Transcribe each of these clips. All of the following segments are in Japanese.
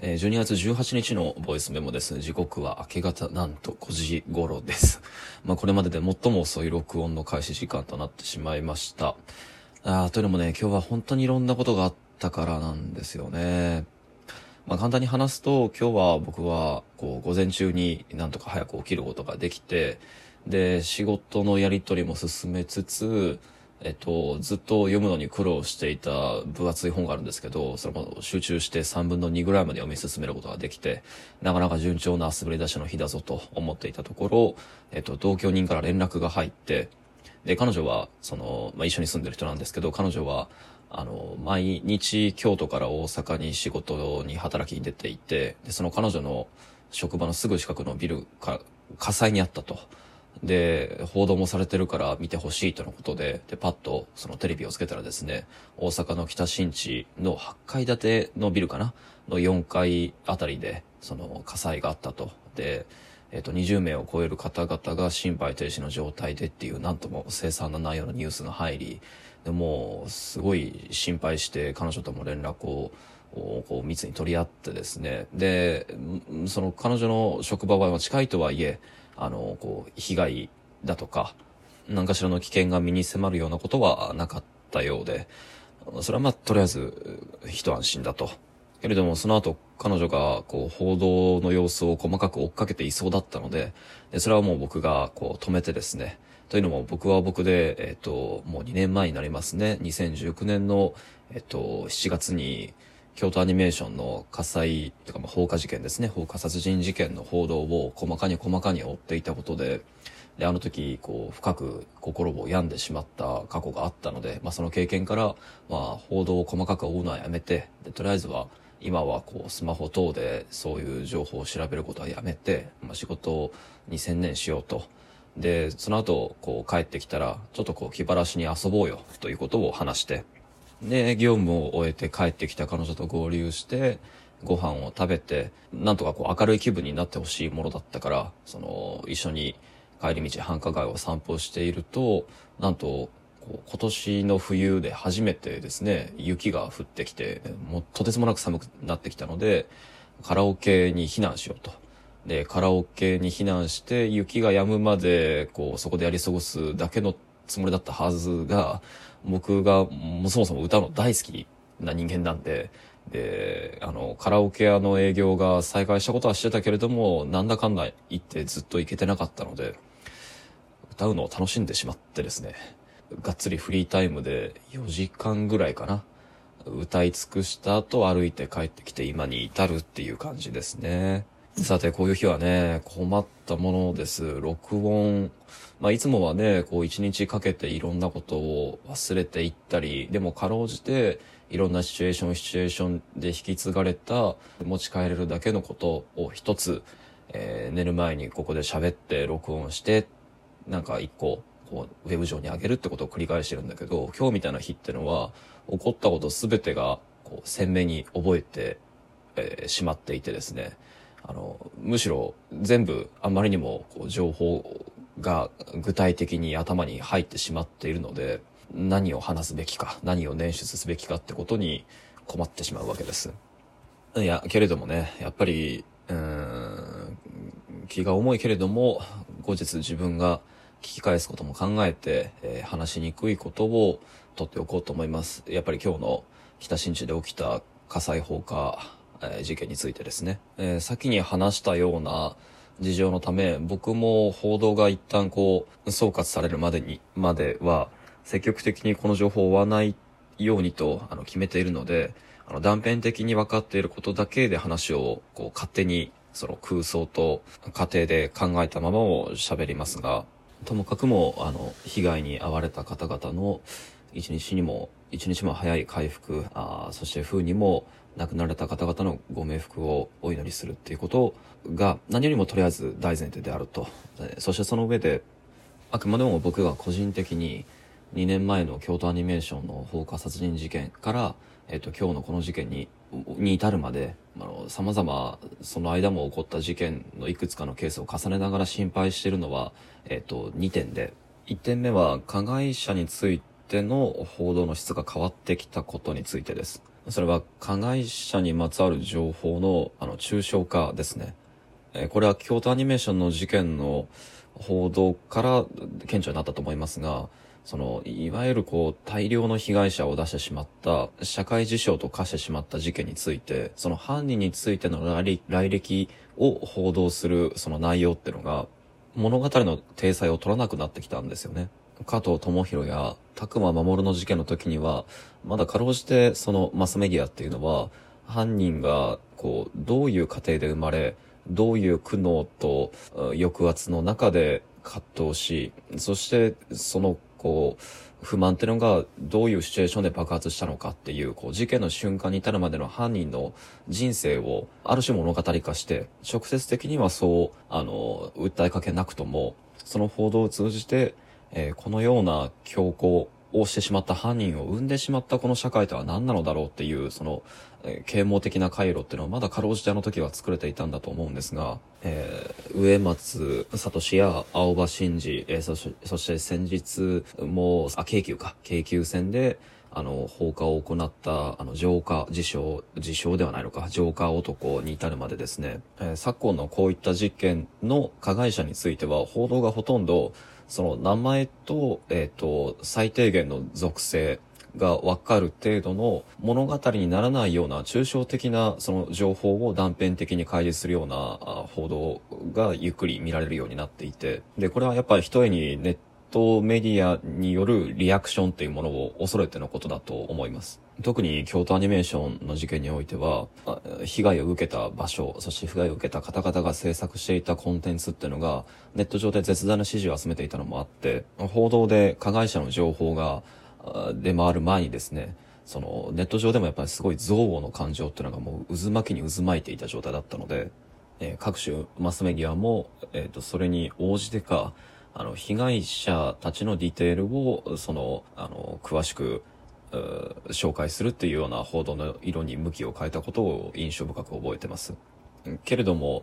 えー、12月18日のボイスメモです。時刻は明け方なんと5時頃です。まあこれまでで最も遅い録音の開始時間となってしまいました。あというのもね、今日は本当にいろんなことがあったからなんですよね。まあ簡単に話すと、今日は僕はこう午前中になんとか早く起きることができて、で、仕事のやりとりも進めつつ、えっと、ずっと読むのに苦労していた分厚い本があるんですけど、それも集中して3分の2ぐらいまで読み進めることができて、なかなか順調な滑り出しの日だぞと思っていたところ、えっと、同居人から連絡が入って、で、彼女は、その、まあ、一緒に住んでる人なんですけど、彼女は、あの、毎日京都から大阪に仕事に働きに出ていて、で、その彼女の職場のすぐ近くのビルか、火災にあったと。で、報道もされてるから見てほしいとのことで、で、パッとそのテレビをつけたらですね、大阪の北新地の8階建てのビルかな？の4階あたりで、その火災があったと。で、えっ、と、20名を超える方々が心肺停止の状態でっていう、なんとも凄惨な内容のニュースが入り、でも、すごい心配して彼女とも連絡をこう密に取り合ってですね。で、その彼女の職場は近いとはいえ、あの、こう、被害だとか、何かしらの危険が身に迫るようなことはなかったようで、それはまあ、とりあえず、一安心だと。けれども、その後、彼女が、こう、報道の様子を細かく追っかけていそうだったので、でそれはもう僕が、こう、止めてですね、というのも僕は僕で、えっ、と、もう2年前になりますね。2019年の、えっ、と、7月に、京都アニメーションの火災とか、ま放火事件ですね、放火殺人事件の報道を細かに細かに追っていたことで、で、あの時、こう、深く心を病んでしまった過去があったので、まあその経験から、まあ報道を細かく追うのはやめて、で、とりあえずは、今はこう、スマホ等でそういう情報を調べることはやめて、まあ仕事に専念しようと。で、その後、こう帰ってきたら、ちょっとこう気晴らしに遊ぼうよ、ということを話して、で、業務を終えて帰ってきた彼女と合流して、ご飯を食べて、なんとかこう明るい気分になってほしいものだったから、その、一緒に帰り道繁華街を散歩していると、なんと、今年の冬で初めてですね、雪が降ってきて、もうとてつもなく寒くなってきたので、カラオケに避難しようと。で、カラオケに避難して、雪が止むまで、こう、そこでやり過ごすだけのつもりだったはずが、僕がもうそもそも歌うの大好きな人間なんで、で、あの、カラオケ屋の営業が再開したことはしてたけれども、なんだかんだ言ってずっと行けてなかったので、歌うのを楽しんでしまってですね、がっつりフリータイムで4時間ぐらいかな。歌い尽くした後歩いて帰ってきて今に至るっていう感じですね。さて、こういう日はね、困ったものです。録音。まあ、いつもはね、こう一日かけていろんなことを忘れていったり、でもかろうじて、いろんなシチュエーション、シチュエーションで引き継がれた、持ち帰れるだけのことを一つ、えー、寝る前にここで喋って録音して、なんか一個、こう、ウェブ上に上げるってことを繰り返してるんだけど、今日みたいな日ってのは、起こったことすべてが、こう、鮮明に覚えて、えー、しまっていてですね。あの、むしろ全部あまりにもこう情報が具体的に頭に入ってしまっているので、何を話すべきか、何を捻出すべきかってことに困ってしまうわけです。いや、けれどもね、やっぱり、うん、気が重いけれども、後日自分が聞き返すことも考えて、えー、話しにくいことを取っておこうと思います。やっぱり今日の北新地で起きた火災放火え、事件についてですね、え、先に話したような事情のため、僕も報道が一旦こう、総括されるまでに、までは、積極的にこの情報を追わないようにと、あの、決めているので、あの、断片的に分かっていることだけで話を、こう、勝手に、その空想と過程で考えたままを喋りますが、ともかくも、あの、被害に遭われた方々の一日にも、一日も早い回復、あそして風にも亡くなられた方々のご冥福をお祈りするっていうことが何よりもとりあえず大前提であると。そしてその上で、あくまでも僕が個人的に2年前の京都アニメーションの放火殺人事件から、えっ、と、今日のこの事件に、に至るまで、あの、様々、その間も起こった事件のいくつかのケースを重ねながら心配しているのは、えっ、と、2点で、1点目は加害者についての報道の質が変わってきたことについてです。それは加害者にまつわる情報のあの抽象化ですね。えー、これは京都アニメーションの事件の報道から顕著になったと思いますが、その、いわゆるこう、大量の被害者を出してしまった、社会事象と化してしまった事件について、その犯人についての来歴を報道するその内容っていうのが、物語の体裁を取らなくなってきたんですよね。加藤智弘や拓馬守の事件の時には、まだかろうじてそのマスメディアっていうのは、犯人がこう、どういう過程で生まれ、どういう苦悩と抑圧の中で葛藤し、そしてそのこう、不満っていうのがどういうシチュエーションで爆発したのかっていう、こう、事件の瞬間に至るまでの犯人の人生をある種物語化して、直接的にはそう、あの、訴えかけなくとも、その報道を通じて、えー、このような強行をしてしまった犯人を生んでしまったこの社会とは何なのだろうっていう、その、えー、啓蒙的な回路っていうのはまだかろうじてあの時は作れていたんだと思うんですが、えー、植松聡や青葉真司、えー、そしそして先日も、あ、京急か、京急線で、あの、放火を行った、あの、浄化、自称、自称ではないのか、浄化男に至るまでですね、えー、昨今のこういった事件の加害者については、報道がほとんど、その名前と、えっ、ー、と、最低限の属性がわかる程度の物語にならないような抽象的なその情報を断片的に開示するような報道がゆっくり見られるようになっていて、で、これはやっぱり一重にネットメディアによるリアクションっていうものを恐れてのことだと思います。特に京都アニメーションの事件においては、被害を受けた場所、そして被害を受けた方々が制作していたコンテンツっていうのが、ネット上で絶大な支持を集めていたのもあって、報道で加害者の情報が出回る前にですね、そのネット上でもやっぱりすごい憎悪の感情っていうのがもう渦巻きに渦巻いていた状態だったので、えー、各種マスメディアも、えっ、ー、と、それに応じてか、あの、被害者たちのディテールを、その、あの、詳しく、紹介するっていうような報道の色に向きを変えたことを印象深く覚えてます。けれども、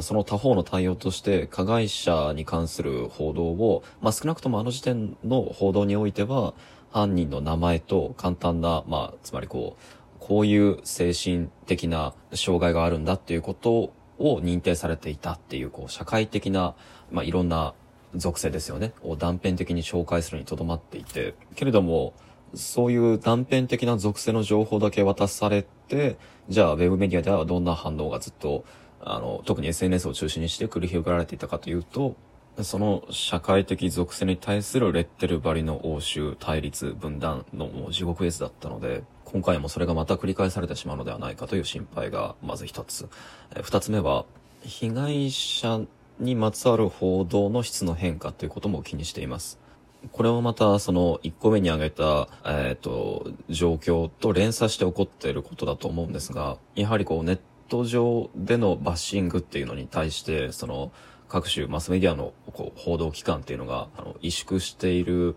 その他方の対応として加害者に関する報道を、まあ、少なくともあの時点の報道においては、犯人の名前と簡単な、まあ、つまりこう、こういう精神的な障害があるんだっていうことを認定されていたっていう、こう、社会的な、まあ、いろんな属性ですよね、を断片的に紹介するにとどまっていて、けれども、そういう断片的な属性の情報だけ渡されて、じゃあ、ウェブメディアではどんな反応がずっと、あの、特に SNS を中心にして繰り広げられていたかというと、その社会的属性に対するレッテル張りの応酬、対立、分断のもう地獄絵図だったので、今回もそれがまた繰り返されてしまうのではないかという心配がまず一つ。二つ目は、被害者にまつわる報道の質の変化ということも気にしています。これもまた、その、一個目に挙げた、えっ、ー、と、状況と連鎖して起こっていることだと思うんですが、やはりこう、ネット上でのバッシングっていうのに対して、その、各種マスメディアのこう報道機関っていうのが、あの、萎縮している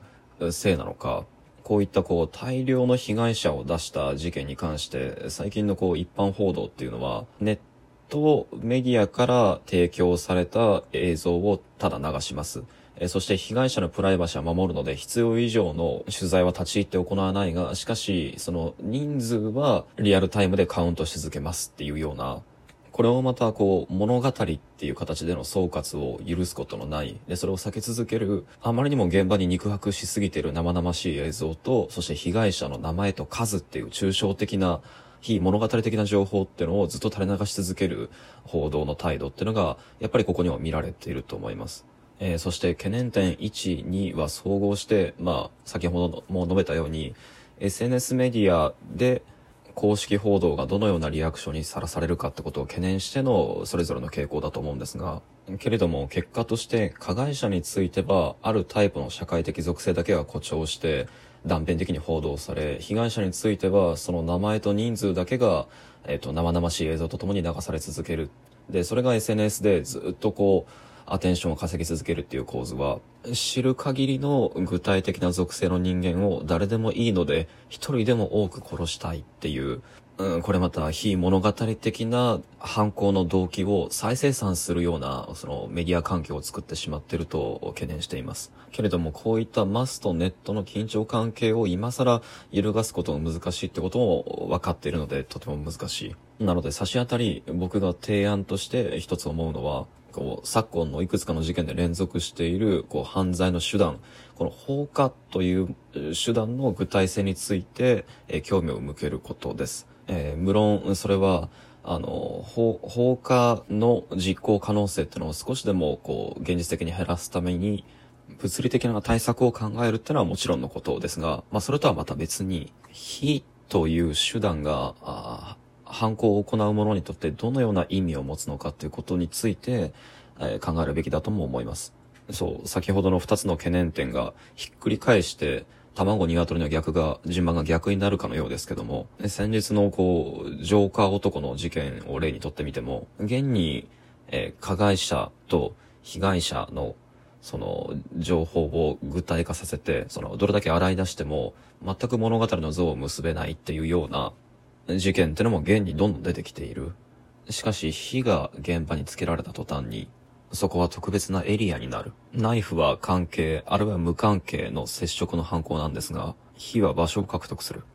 せいなのか、こういったこう大量の被害者を出した事件に関して、最近のこう一般報道っていうのは、ネットメディアから提供された映像をただ流します。そして被害者のプライバシーは守るので必要以上の取材は立ち入って行わないが、しかし、その人数はリアルタイムでカウントし続けますっていうようなこれをまたこう物語っていう形での総括を許すことのない、で、それを避け続ける、あまりにも現場に肉薄しすぎている生々しい映像と、そして被害者の名前と数っていう抽象的な非物語的な情報っていうのをずっと垂れ流し続ける報道の態度っていうのが、やっぱりここには見られていると思います。えー、そして懸念点1、2は総合して、まあ、先ほども述べたように、SNS メディアで、公式報道がどのようなリアクションにさらされるかってことを懸念してのそれぞれの傾向だと思うんですが、けれども結果として加害者についてはあるタイプの社会的属性だけが誇張して断片的に報道され、被害者についてはその名前と人数だけが、えっ、ー、と、生々しい映像とともに流され続ける。で、それが SNS でずっとこう、アテンションを稼ぎ続けるっていう構図は、知る限りの具体的な属性の人間を誰でもいいので、一人でも多く殺したいっていう、うん、これまた非物語的な犯行の動機を再生産するような、そのメディア環境を作ってしまっていると懸念しています。けれども、こういったマスとネットの緊張関係を今更揺るがすことが難しいってことも分かっているので、とても難しい。なので、差し当たり、僕が提案として一つ思うのは、こう、昨今のいくつかの事件で連続している、こう、犯罪の手段、この放火という手段の具体性について、え興味を向けることです。えー、無論、それは、あの、放火の実行可能性っていうのを少しでも、こう、現実的に減らすために、物理的な対策を考えるっていうのはもちろんのことですが、まあ、それとはまた別に、火という手段が、犯行を行う者にとってどのような意味を持つのかっていうことについて、えー、考えるべきだとも思います。そう、先ほどの二つの懸念点がひっくり返して、卵鶏の逆が、順番が逆になるかのようですけども、先日のこう、ジョーカー男の事件を例にとってみても、現に、えー、加害者と被害者のその情報を具体化させて、そのどれだけ洗い出しても全く物語の像を結べないっていうような事件ってのも現にどんどん出てきている。しかし火が現場につけられた途端に、そこは特別なエリアになる。ナイフは関係、あるいは無関係の接触の犯行なんですが、火は場所を獲得する。